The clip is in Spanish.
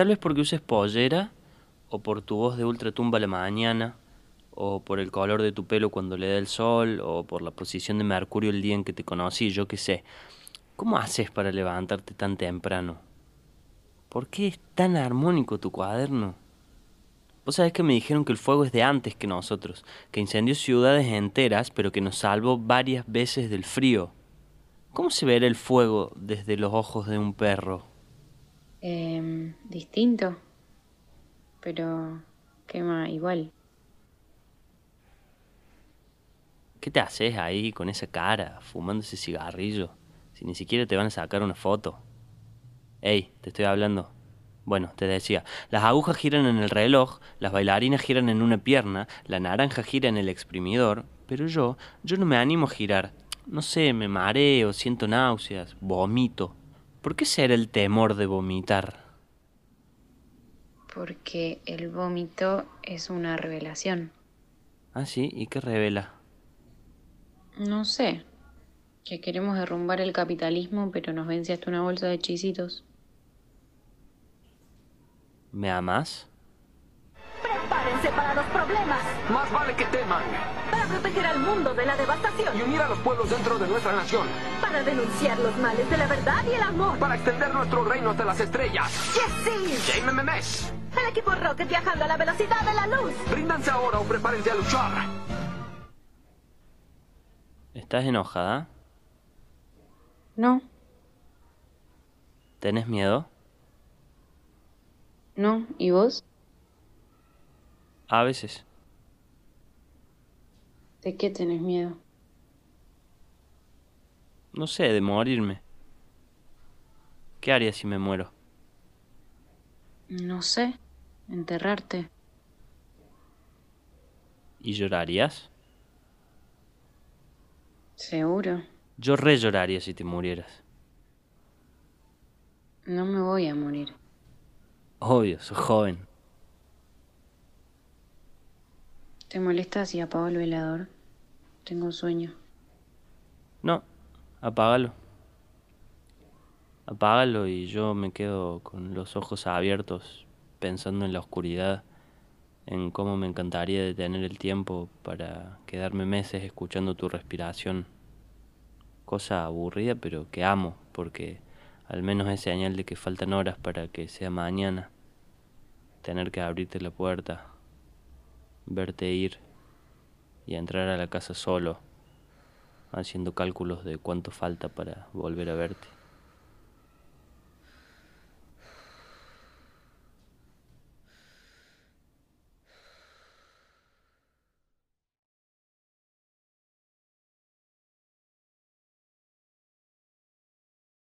Tal vez porque uses pollera, o por tu voz de ultratumba a la mañana, o por el color de tu pelo cuando le da el sol, o por la posición de Mercurio el día en que te conocí, yo qué sé. ¿Cómo haces para levantarte tan temprano? ¿Por qué es tan armónico tu cuaderno? Vos sabés que me dijeron que el fuego es de antes que nosotros, que incendió ciudades enteras, pero que nos salvó varias veces del frío. ¿Cómo se verá el fuego desde los ojos de un perro? Eh, distinto, pero quema igual. ¿Qué te haces ahí con esa cara, fumando ese cigarrillo? Si ni siquiera te van a sacar una foto. Ey, te estoy hablando. Bueno, te decía, las agujas giran en el reloj, las bailarinas giran en una pierna, la naranja gira en el exprimidor, pero yo, yo no me animo a girar. No sé, me mareo, siento náuseas, vomito. ¿Por qué será el temor de vomitar? Porque el vómito es una revelación. Ah, sí, ¿y qué revela? No sé. Que queremos derrumbar el capitalismo, pero nos vence hasta una bolsa de chisitos. ¿Me amas? Prepárense para los problemas. Más vale que teman. Para proteger al mundo de la devastación. Y unir a los pueblos dentro de nuestra nación. Para denunciar los males de la verdad y el amor. Para extender nuestro reino hasta las estrellas. ¡Yes, sí! ¡JMMS! El equipo Rocket viajando a la velocidad de la luz. Ríndanse ahora o prepárense a luchar. ¿Estás enojada? No, ¿Tenés miedo? No. ¿Y vos? A veces. ¿De qué tenés miedo? No sé, de morirme. ¿Qué haría si me muero? No sé. Enterrarte. ¿Y llorarías? Seguro. Yo re lloraría si te murieras. No me voy a morir. Obvio, sos joven. ¿Te molesta si apago el velador? Tengo sueño. No, apágalo. Apágalo y yo me quedo con los ojos abiertos pensando en la oscuridad, en cómo me encantaría detener el tiempo para quedarme meses escuchando tu respiración. Cosa aburrida pero que amo porque al menos es señal de que faltan horas para que sea mañana. Tener que abrirte la puerta, verte ir y entrar a la casa solo, haciendo cálculos de cuánto falta para volver a verte.